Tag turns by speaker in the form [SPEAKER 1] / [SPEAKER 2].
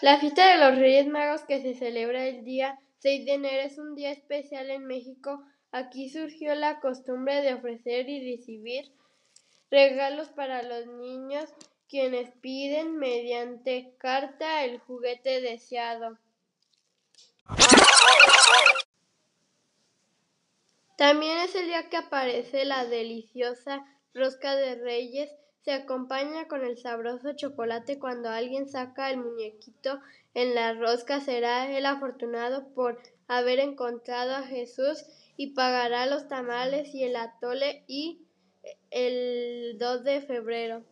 [SPEAKER 1] La fiesta de los Reyes Magos que se celebra el día 6 de enero es un día especial en México. Aquí surgió la costumbre de ofrecer y recibir regalos para los niños quienes piden mediante carta el juguete deseado. También es el día que aparece la deliciosa rosca de reyes se acompaña con el sabroso chocolate cuando alguien saca el muñequito en la rosca será el afortunado por haber encontrado a Jesús y pagará los tamales y el atole y el 2 de febrero.